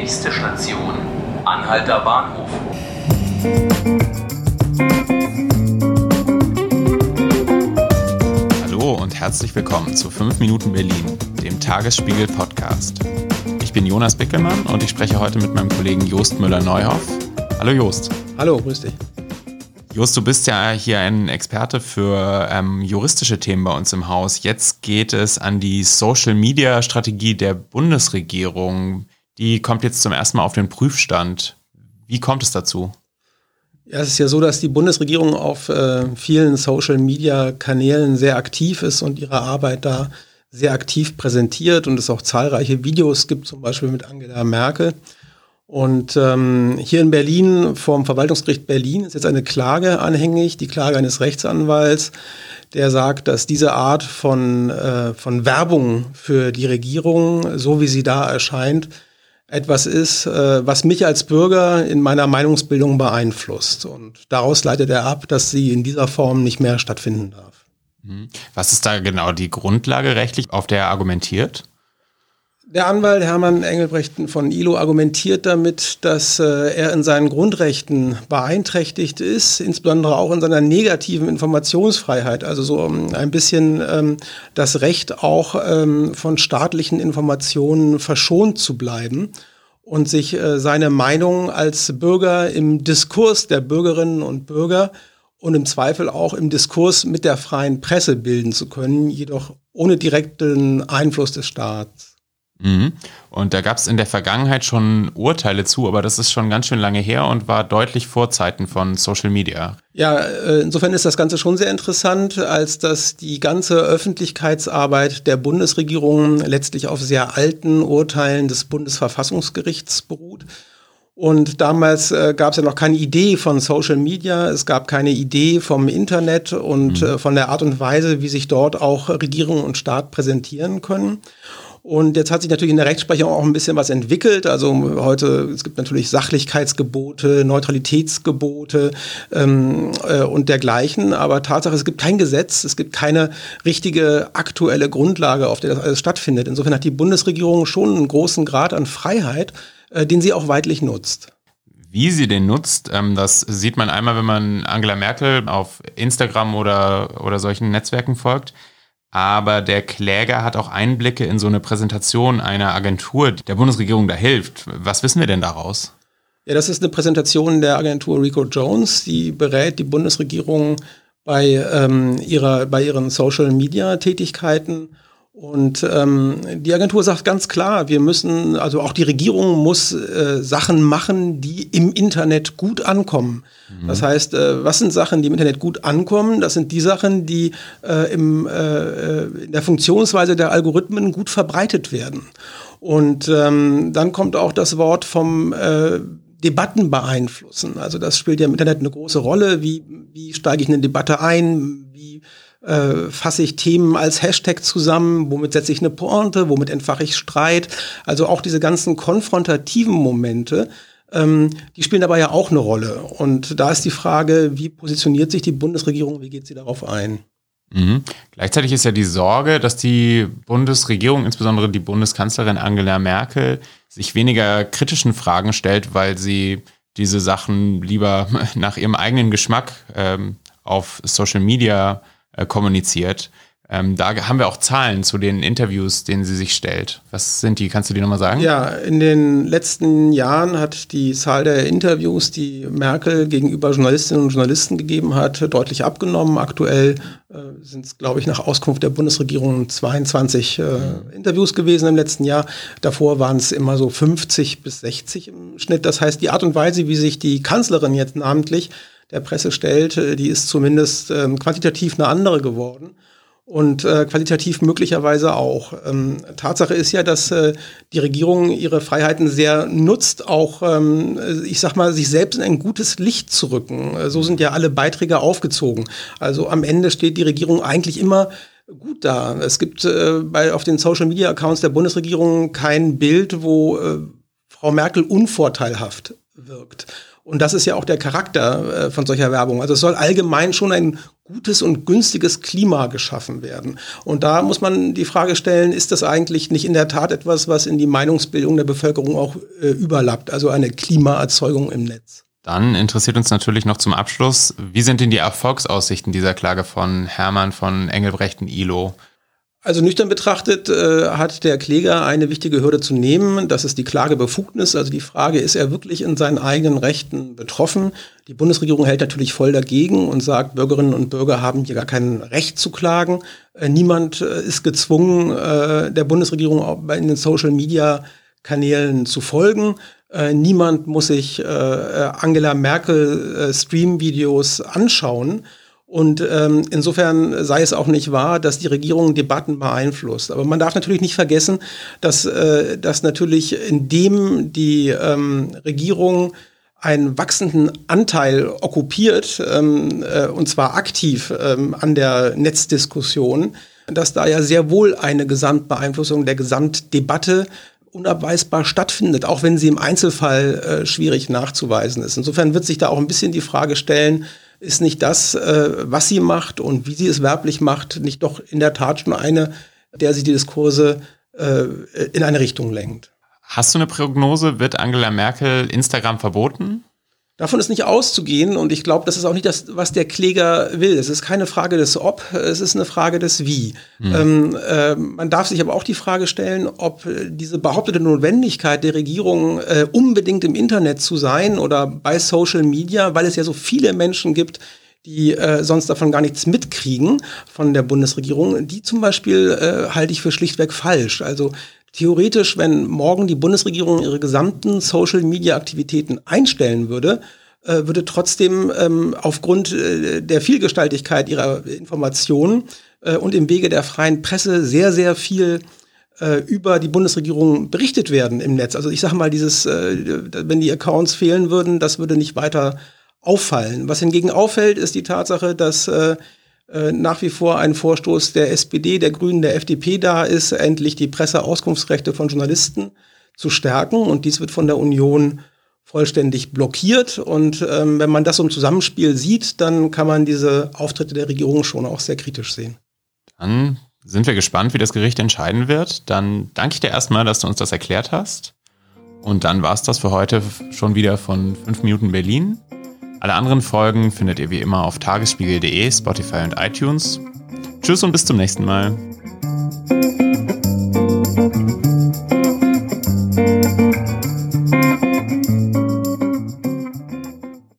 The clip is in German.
Nächste Station, Anhalter Bahnhof. Hallo und herzlich willkommen zu 5 Minuten Berlin, dem Tagesspiegel Podcast. Ich bin Jonas Bickelmann und ich spreche heute mit meinem Kollegen Jost Müller-Neuhoff. Hallo Jost. Hallo, grüß dich. Jost, du bist ja hier ein Experte für ähm, juristische Themen bei uns im Haus. Jetzt geht es an die Social-Media-Strategie der Bundesregierung. Die kommt jetzt zum ersten Mal auf den Prüfstand. Wie kommt es dazu? Ja, es ist ja so, dass die Bundesregierung auf äh, vielen Social-Media-Kanälen sehr aktiv ist und ihre Arbeit da sehr aktiv präsentiert und es auch zahlreiche Videos gibt, zum Beispiel mit Angela Merkel. Und ähm, hier in Berlin, vom Verwaltungsgericht Berlin, ist jetzt eine Klage anhängig, die Klage eines Rechtsanwalts, der sagt, dass diese Art von, äh, von Werbung für die Regierung, so wie sie da erscheint, etwas ist, äh, was mich als Bürger in meiner Meinungsbildung beeinflusst. Und daraus leitet er ab, dass sie in dieser Form nicht mehr stattfinden darf. Mhm. Was ist da genau die Grundlage rechtlich, auf der er argumentiert? Der Anwalt Hermann Engelbrecht von ILO argumentiert damit, dass äh, er in seinen Grundrechten beeinträchtigt ist, insbesondere auch in seiner negativen Informationsfreiheit, also so um, ähm, ein bisschen ähm, das Recht auch ähm, von staatlichen Informationen verschont zu bleiben und sich äh, seine Meinung als Bürger im Diskurs der Bürgerinnen und Bürger und im Zweifel auch im Diskurs mit der freien Presse bilden zu können, jedoch ohne direkten Einfluss des Staats. Mhm. Und da gab es in der Vergangenheit schon Urteile zu, aber das ist schon ganz schön lange her und war deutlich vor Zeiten von Social Media. Ja, äh, insofern ist das Ganze schon sehr interessant, als dass die ganze Öffentlichkeitsarbeit der Bundesregierung letztlich auf sehr alten Urteilen des Bundesverfassungsgerichts beruht. Und damals äh, gab es ja noch keine Idee von Social Media, es gab keine Idee vom Internet und mhm. äh, von der Art und Weise, wie sich dort auch Regierung und Staat präsentieren können. Und jetzt hat sich natürlich in der Rechtsprechung auch ein bisschen was entwickelt. Also heute, es gibt natürlich Sachlichkeitsgebote, Neutralitätsgebote ähm, äh, und dergleichen. Aber Tatsache, es gibt kein Gesetz, es gibt keine richtige aktuelle Grundlage, auf der das alles stattfindet. Insofern hat die Bundesregierung schon einen großen Grad an Freiheit, äh, den sie auch weitlich nutzt. Wie sie den nutzt, ähm, das sieht man einmal, wenn man Angela Merkel auf Instagram oder, oder solchen Netzwerken folgt aber der Kläger hat auch Einblicke in so eine Präsentation einer Agentur, der Bundesregierung da hilft. Was wissen wir denn daraus? Ja, das ist eine Präsentation der Agentur Rico Jones, die berät die Bundesregierung bei, ähm, ihrer, bei ihren Social-Media-Tätigkeiten und ähm, die Agentur sagt ganz klar, wir müssen, also auch die Regierung muss äh, Sachen machen, die im Internet gut ankommen. Mhm. Das heißt, äh, was sind Sachen, die im Internet gut ankommen? Das sind die Sachen, die äh, im, äh, äh in der Funktionsweise der Algorithmen gut verbreitet werden. Und ähm, dann kommt auch das Wort vom äh, Debatten beeinflussen. Also das spielt ja im Internet eine große Rolle. Wie, wie steige ich in eine Debatte ein? Wie äh, fasse ich Themen als Hashtag zusammen, womit setze ich eine Pointe, womit entfache ich Streit. Also auch diese ganzen konfrontativen Momente, ähm, die spielen dabei ja auch eine Rolle. Und da ist die Frage, wie positioniert sich die Bundesregierung, wie geht sie darauf ein? Mhm. Gleichzeitig ist ja die Sorge, dass die Bundesregierung, insbesondere die Bundeskanzlerin Angela Merkel, sich weniger kritischen Fragen stellt, weil sie diese Sachen lieber nach ihrem eigenen Geschmack ähm, auf Social Media äh, kommuniziert. Ähm, da haben wir auch Zahlen zu den Interviews, denen sie sich stellt. Was sind die? Kannst du die nochmal sagen? Ja, in den letzten Jahren hat die Zahl der Interviews, die Merkel gegenüber Journalistinnen und Journalisten gegeben hat, deutlich abgenommen. Aktuell äh, sind es, glaube ich, nach Auskunft der Bundesregierung 22 äh, Interviews gewesen im letzten Jahr. Davor waren es immer so 50 bis 60 im Schnitt. Das heißt, die Art und Weise, wie sich die Kanzlerin jetzt namentlich der Presse stellt, die ist zumindest ähm, quantitativ eine andere geworden und äh, qualitativ möglicherweise auch. Ähm, Tatsache ist ja, dass äh, die Regierung ihre Freiheiten sehr nutzt, auch, ähm, ich sag mal, sich selbst in ein gutes Licht zu rücken. Äh, so sind ja alle Beiträge aufgezogen. Also am Ende steht die Regierung eigentlich immer gut da. Es gibt äh, bei, auf den Social Media Accounts der Bundesregierung kein Bild, wo äh, Frau Merkel unvorteilhaft wirkt. Und das ist ja auch der Charakter äh, von solcher Werbung. Also es soll allgemein schon ein gutes und günstiges Klima geschaffen werden. Und da muss man die Frage stellen, ist das eigentlich nicht in der Tat etwas, was in die Meinungsbildung der Bevölkerung auch äh, überlappt, also eine Klimaerzeugung im Netz? Dann interessiert uns natürlich noch zum Abschluss, wie sind denn die Erfolgsaussichten dieser Klage von Hermann von Engelbrecht und ILO? Also nüchtern betrachtet äh, hat der Kläger eine wichtige Hürde zu nehmen. Das ist die Klagebefugnis. Also die Frage, ist er wirklich in seinen eigenen Rechten betroffen? Die Bundesregierung hält natürlich voll dagegen und sagt, Bürgerinnen und Bürger haben hier gar kein Recht zu klagen. Äh, niemand äh, ist gezwungen, äh, der Bundesregierung in den Social-Media-Kanälen zu folgen. Äh, niemand muss sich äh, Angela Merkel Stream-Videos anschauen. Und ähm, insofern sei es auch nicht wahr, dass die Regierung Debatten beeinflusst. Aber man darf natürlich nicht vergessen, dass, äh, dass natürlich indem die ähm, Regierung einen wachsenden Anteil okkupiert, ähm, äh, und zwar aktiv ähm, an der Netzdiskussion, dass da ja sehr wohl eine Gesamtbeeinflussung der Gesamtdebatte unabweisbar stattfindet, auch wenn sie im Einzelfall äh, schwierig nachzuweisen ist. Insofern wird sich da auch ein bisschen die Frage stellen, ist nicht das, äh, was sie macht und wie sie es werblich macht, nicht doch in der Tat schon eine, der sie die Diskurse äh, in eine Richtung lenkt. Hast du eine Prognose? Wird Angela Merkel Instagram verboten? Davon ist nicht auszugehen und ich glaube, das ist auch nicht das, was der Kläger will. Es ist keine Frage des Ob, es ist eine Frage des Wie. Mhm. Ähm, äh, man darf sich aber auch die Frage stellen, ob diese behauptete Notwendigkeit der Regierung, äh, unbedingt im Internet zu sein oder bei Social Media, weil es ja so viele Menschen gibt, die äh, sonst davon gar nichts mitkriegen von der Bundesregierung, die zum Beispiel äh, halte ich für schlichtweg falsch. Also Theoretisch, wenn morgen die Bundesregierung ihre gesamten Social-Media-Aktivitäten einstellen würde, äh, würde trotzdem ähm, aufgrund äh, der Vielgestaltigkeit ihrer Informationen äh, und im Wege der freien Presse sehr, sehr viel äh, über die Bundesregierung berichtet werden im Netz. Also ich sage mal, dieses, äh, wenn die Accounts fehlen würden, das würde nicht weiter auffallen. Was hingegen auffällt, ist die Tatsache, dass äh, nach wie vor ein Vorstoß der SPD, der Grünen, der FDP da ist, endlich die Presseauskunftsrechte von Journalisten zu stärken. Und dies wird von der Union vollständig blockiert. Und ähm, wenn man das im Zusammenspiel sieht, dann kann man diese Auftritte der Regierung schon auch sehr kritisch sehen. Dann sind wir gespannt, wie das Gericht entscheiden wird. Dann danke ich dir erstmal, dass du uns das erklärt hast. Und dann war es das für heute schon wieder von 5 Minuten Berlin. Alle anderen Folgen findet ihr wie immer auf tagesspiegel.de, Spotify und iTunes. Tschüss und bis zum nächsten Mal.